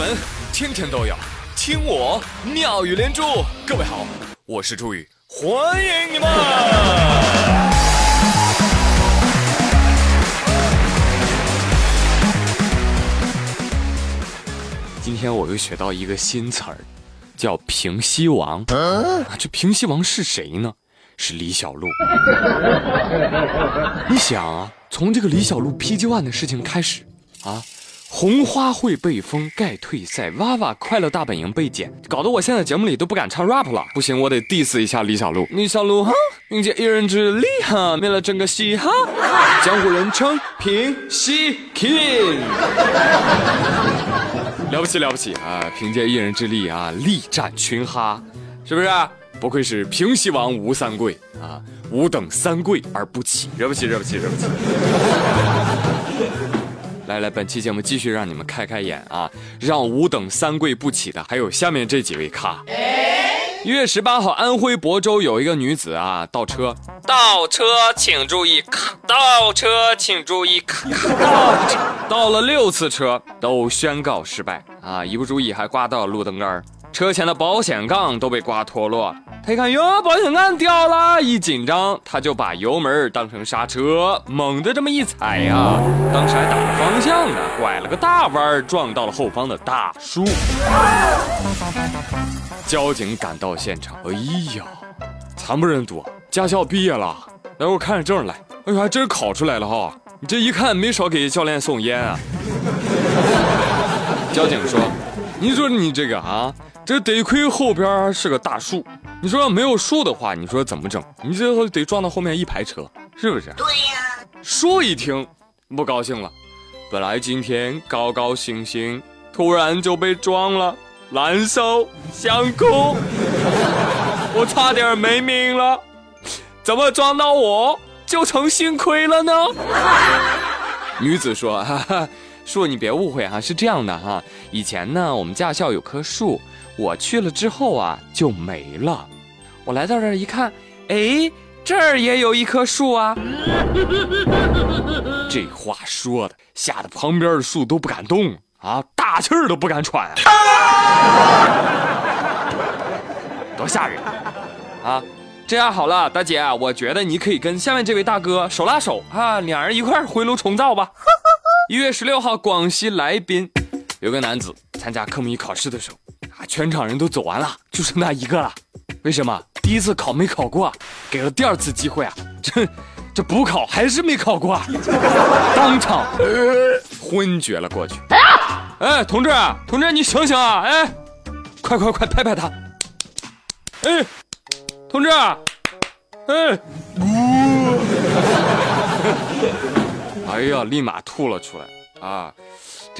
门天天都有听我妙语连珠。各位好，我是朱宇，欢迎你们。今天我又学到一个新词儿，叫平西王。这平西王是谁呢？是李小璐。你想啊，从这个李小璐 PG One 的事情开始，啊，红花会被封盖退赛，娃娃快乐大本营被剪，搞得我现在节目里都不敢唱 rap 了。不行，我得 diss 一下李小璐。李小璐哈，凭借一人之力哈，灭了整个嘻哈，江湖人称平西 king。了不起了不起啊！凭借一人之力啊，力战群哈，是不是？不愧是平西王吴三桂啊，吾等三桂而不起，惹不起，惹不起，惹不起。来来，本期节目继续让你们开开眼啊！让吾等三跪不起的还有下面这几位咖。一月十八号，安徽亳州有一个女子啊，倒车，倒车请注意，咔，倒车请注意，咔，倒车，倒了六次车都宣告失败啊！一不注意还刮到了路灯杆车前的保险杠都被刮脱落。他一看哟，保险杠掉了，一紧张他就把油门当成刹车，猛地这么一踩呀，当时还打了方向呢，拐了个大弯，撞到了后方的大树。交警赶到现场，哎呀，惨不忍睹，驾校毕业了，来我看着证来，哎呦还真考出来了哈，你这一看没少给教练送烟啊。交警说，你说你这个啊。这得亏后边是个大树，你说要没有树的话，你说怎么整？你最后得撞到后面一排车，是不是？对呀。树一听不高兴了，本来今天高高兴兴，突然就被撞了，难受想哭，我差点没命了，怎么撞到我就成幸亏了呢？女子说：“哈哈，树你别误会哈，是这样的哈，以前呢我们驾校有棵树。”我去了之后啊，就没了。我来到这儿一看，哎，这儿也有一棵树啊。这话说的，吓得旁边的树都不敢动啊，大气儿都不敢喘，多吓人啊！这样好了，大姐，我觉得你可以跟下面这位大哥手拉手啊，两人一块回炉重造吧。一月十六号，广西来宾有个男子参加科目一考试的时候。全场人都走完了，就剩他一个了。为什么？第一次考没考过，给了第二次机会啊！这这补考还是没考过，当场昏厥了过去。哎，同志，同志，你醒醒啊！哎，快快快，拍拍他！哎，同志，哎，哎呀，立马吐了出来啊！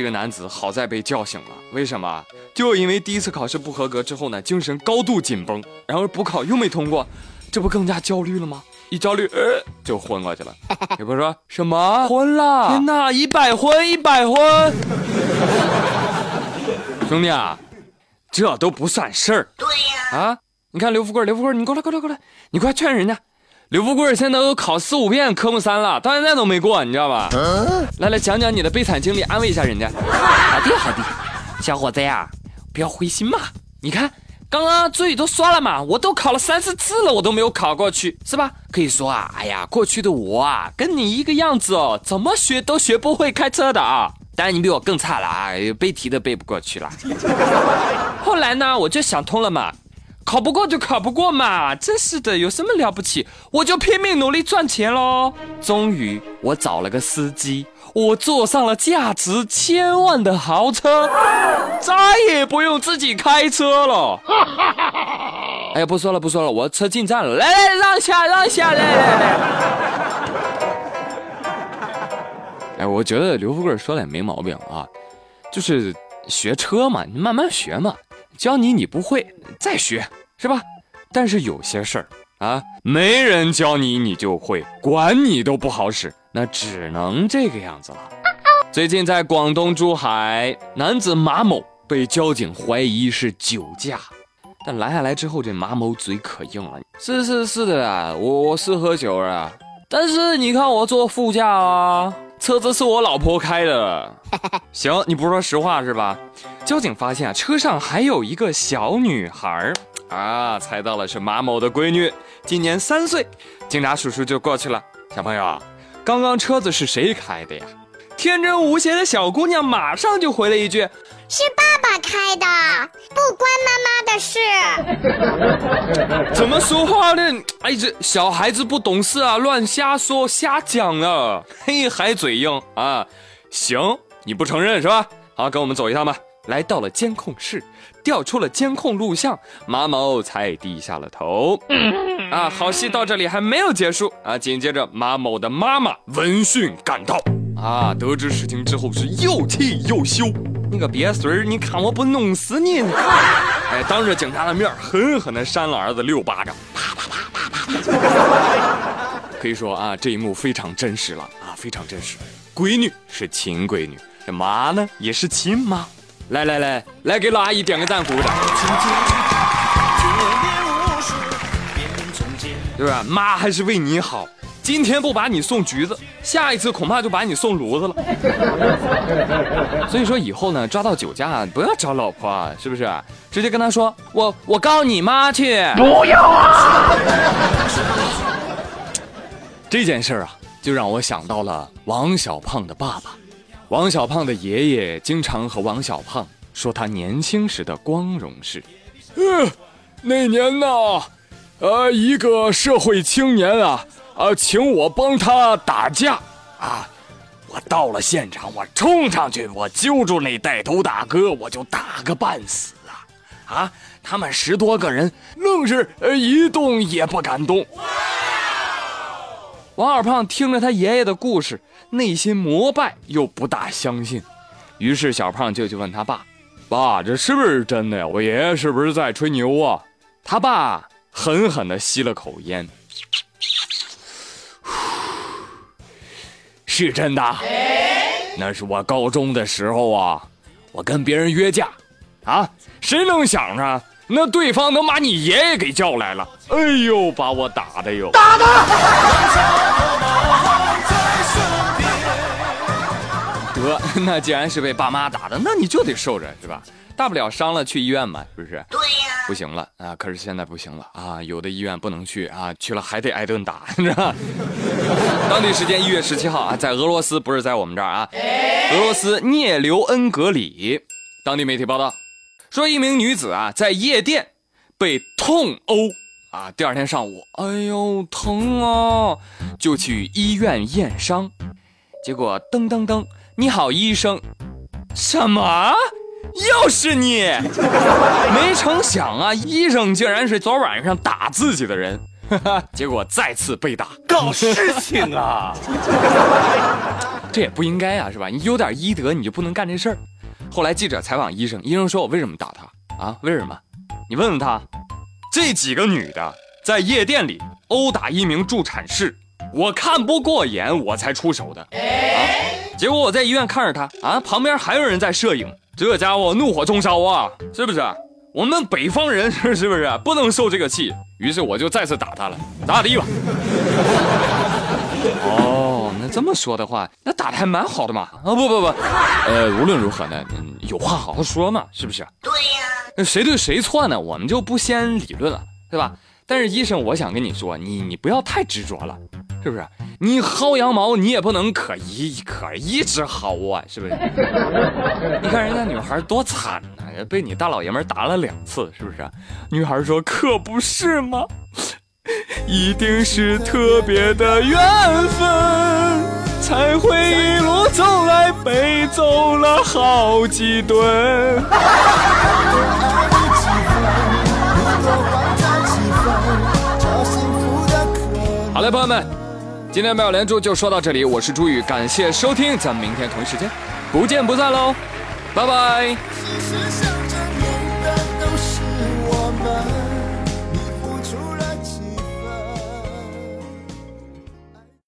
这个男子好在被叫醒了，为什么？就因为第一次考试不合格之后呢，精神高度紧绷，然后补考又没通过，这不更加焦虑了吗？一焦虑，呃，就昏过去了。也不说什么昏了，天哪，一百昏，一百昏！兄弟啊，这都不算事儿。对呀。啊，你看刘富贵，刘富贵，你过来，过来，过来，你快劝人家。刘富贵现在都考四五遍科目三了，到现在都没过，你知道吧？来来讲讲你的悲惨经历，安慰一下人家。好的好的，小伙子呀，不要灰心嘛。你看刚刚嘴都刷了嘛，我都考了三四次了，我都没有考过去，是吧？可以说啊，哎呀，过去的我啊，跟你一个样子哦，怎么学都学不会开车的啊。当然你比我更差了啊，背题都背不过去了。后来呢，我就想通了嘛。考不过就考不过嘛，真是的，有什么了不起？我就拼命努力赚钱喽。终于，我找了个司机，我坐上了价值千万的豪车，再也不用自己开车了。哎呀，不说了，不说了，我车进站了，来来，让下，让下，来来来。哎，我觉得刘富贵说的也没毛病啊，就是学车嘛，你慢慢学嘛。教你你不会再学是吧？但是有些事儿啊，没人教你你就会，管你都不好使，那只能这个样子了。最近在广东珠海，男子马某被交警怀疑是酒驾，但拦下来之后，这马某嘴可硬了，是是是的啊，我我是喝酒了，但是你看我坐副驾啊，车子是我老婆开的。行，你不说实话是吧？交警发现啊，车上还有一个小女孩啊，猜到了是马某的闺女，今年三岁。警察叔叔就过去了，小朋友，刚刚车子是谁开的呀？天真无邪的小姑娘马上就回了一句：“是爸爸开的，不关妈妈的事。”怎么说话呢？哎，这小孩子不懂事啊，乱瞎说瞎讲啊！嘿，还嘴硬啊？行，你不承认是吧？好，跟我们走一趟吧。来到了监控室，调出了监控录像，马某才低下了头。啊，好戏到这里还没有结束啊！紧接着，马某的妈妈闻讯赶到。啊！得知事情之后是又气又羞。你个鳖孙儿，你看我不弄死你！哎，当着警察的面狠狠地扇了儿子六巴掌，啪啪啪啪啪啪。可以说啊，这一幕非常真实了啊，非常真实。闺女是亲闺女，这妈呢也是亲妈。来来来，来给老阿姨点个赞，鼓掌。对吧？妈还是为你好。今天不把你送橘子，下一次恐怕就把你送炉子了。所以说以后呢，抓到酒驾不要找老婆，是不是？直接跟他说，我我告你妈去。不要啊！这件事儿啊，就让我想到了王小胖的爸爸。王小胖的爷爷经常和王小胖说他年轻时的光荣事。嗯，那年呢，呃，一个社会青年啊。啊，请我帮他打架啊！我到了现场，我冲上去，我揪住那带头大哥，我就打个半死啊！啊，他们十多个人愣是呃一动也不敢动。王二胖听着他爷爷的故事，内心膜拜又不大相信，于是小胖就去问他爸：“爸，这是不是真的呀？我爷爷是不是在吹牛啊？”他爸狠狠地吸了口烟。是真的，那是我高中的时候啊，我跟别人约架，啊，谁能想着那对方能把你爷爷给叫来了？哎呦，把我打的哟！打的！得，那既然是被爸妈打的，那你就得受着，是吧？大不了伤了去医院嘛，是不是？对呀。不行了啊！可是现在不行了啊！有的医院不能去啊，去了还得挨顿打，你知道？当地时间一月十七号啊，在俄罗斯，不是在我们这儿啊，俄罗斯涅留恩格里，当地媒体报道说，一名女子啊在夜店被痛殴啊，第二天上午，哎呦疼啊，就去医院验伤，结果噔噔噔，你好医生，什么？又是你！没成想啊，医生竟然是昨晚上打自己的人，结果再次被打，搞事情啊！这也不应该啊，是吧？你有点医德，你就不能干这事儿。后来记者采访医生，医生说：“我为什么打他啊？为什么？你问问他，这几个女的在夜店里殴打一名助产士，我看不过眼，我才出手的啊。结果我在医院看着他啊，旁边还有人在摄影。”这家伙怒火中烧啊，是不是？我们北方人是 是不是不能受这个气？于是我就再次打他了，打打的吧。哦，那这么说的话，那打的还蛮好的嘛。啊不不不，呃，无论如何呢，有话好好说嘛，是不是？对呀。那谁对谁错呢？我们就不先理论了，对吧？但是医生，我想跟你说，你你不要太执着了，是不是？你薅羊毛，你也不能可一可一直薅啊，是不是？你看人家女孩多惨呐，被你大老爷们打了两次，是不是？女孩说：“可不是吗？一定是特别的缘分，才会一路走来被揍了好几顿。”好嘞，朋友们，今天没有连珠就说到这里，我是朱宇，感谢收听，咱们明天同一时间不见不散喽，拜拜。